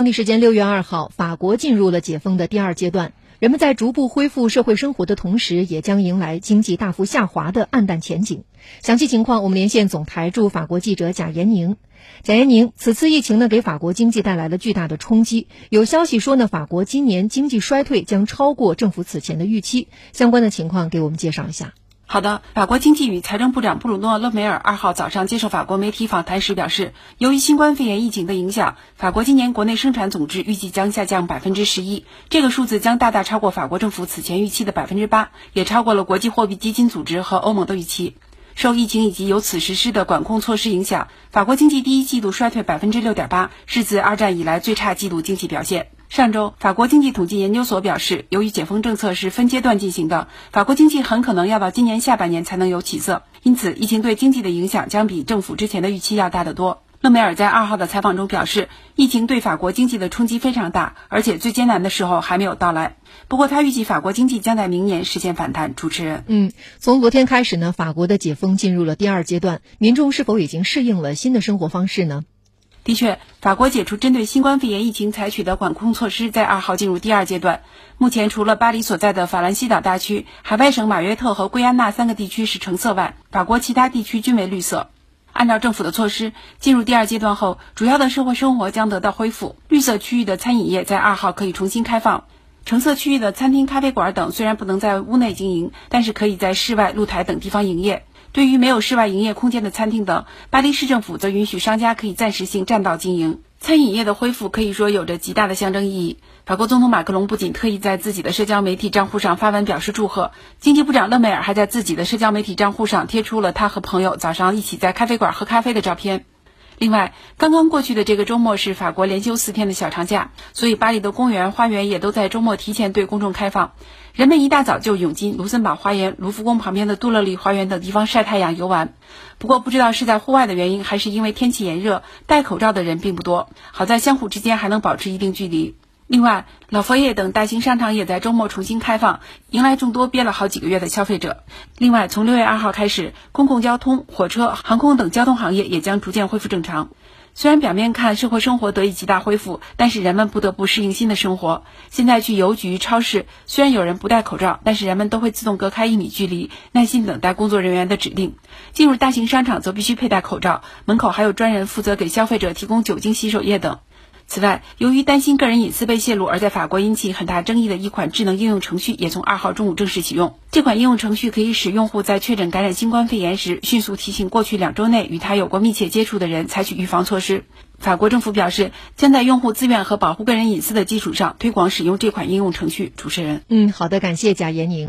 当地时间六月二号，法国进入了解封的第二阶段。人们在逐步恢复社会生活的同时，也将迎来经济大幅下滑的暗淡前景。详细情况，我们连线总台驻法国记者贾延宁。贾延宁，此次疫情呢，给法国经济带来了巨大的冲击。有消息说呢，法国今年经济衰退将超过政府此前的预期。相关的情况，给我们介绍一下。好的，法国经济与财政部长布鲁诺·勒梅尔二号早上接受法国媒体访谈时表示，由于新冠肺炎疫情的影响，法国今年国内生产总值预计将下降百分之十一，这个数字将大大超过法国政府此前预期的百分之八，也超过了国际货币基金组织和欧盟的预期。受疫情以及由此实施的管控措施影响，法国经济第一季度衰退百分之六点八，是自二战以来最差季度经济表现。上周，法国经济统计研究所表示，由于解封政策是分阶段进行的，法国经济很可能要到今年下半年才能有起色。因此，疫情对经济的影响将比政府之前的预期要大得多。勒梅尔在二号的采访中表示，疫情对法国经济的冲击非常大，而且最艰难的时候还没有到来。不过，他预计法国经济将在明年实现反弹。主持人，嗯，从昨天开始呢，法国的解封进入了第二阶段，民众是否已经适应了新的生活方式呢？的确，法国解除针对新冠肺炎疫情采取的管控措施，在二号进入第二阶段。目前，除了巴黎所在的法兰西岛大区、海外省马约特和圭亚那三个地区是橙色外，法国其他地区均为绿色。按照政府的措施，进入第二阶段后，主要的社会生活将得到恢复。绿色区域的餐饮业在二号可以重新开放，橙色区域的餐厅、咖啡馆等虽然不能在屋内经营，但是可以在室外露台等地方营业。对于没有室外营业空间的餐厅等，巴黎市政府则允许商家可以暂时性占道经营。餐饮业的恢复可以说有着极大的象征意义。法国总统马克龙不仅特意在自己的社交媒体账户上发文表示祝贺，经济部长勒梅尔还在自己的社交媒体账户上贴出了他和朋友早上一起在咖啡馆喝咖啡的照片。另外，刚刚过去的这个周末是法国连休四天的小长假，所以巴黎的公园、花园也都在周末提前对公众开放。人们一大早就涌进卢森堡花园、卢浮宫旁边的杜乐丽花园等地方晒太阳、游玩。不过，不知道是在户外的原因，还是因为天气炎热，戴口罩的人并不多。好在相互之间还能保持一定距离。另外，老佛爷等大型商场也在周末重新开放，迎来众多憋了好几个月的消费者。另外，从六月二号开始，公共交通、火车、航空等交通行业也将逐渐恢复正常。虽然表面看社会生活得以极大恢复，但是人们不得不适应新的生活。现在去邮局、超市，虽然有人不戴口罩，但是人们都会自动隔开一米距离，耐心等待工作人员的指令。进入大型商场则必须佩戴口罩，门口还有专人负责给消费者提供酒精洗手液等。此外，由于担心个人隐私被泄露，而在法国引起很大争议的一款智能应用程序，也从二号中午正式启用。这款应用程序可以使用户在确诊感染新冠肺炎时，迅速提醒过去两周内与他有过密切接触的人采取预防措施。法国政府表示，将在用户自愿和保护个人隐私的基础上，推广使用这款应用程序。主持人，嗯，好的，感谢贾延宁。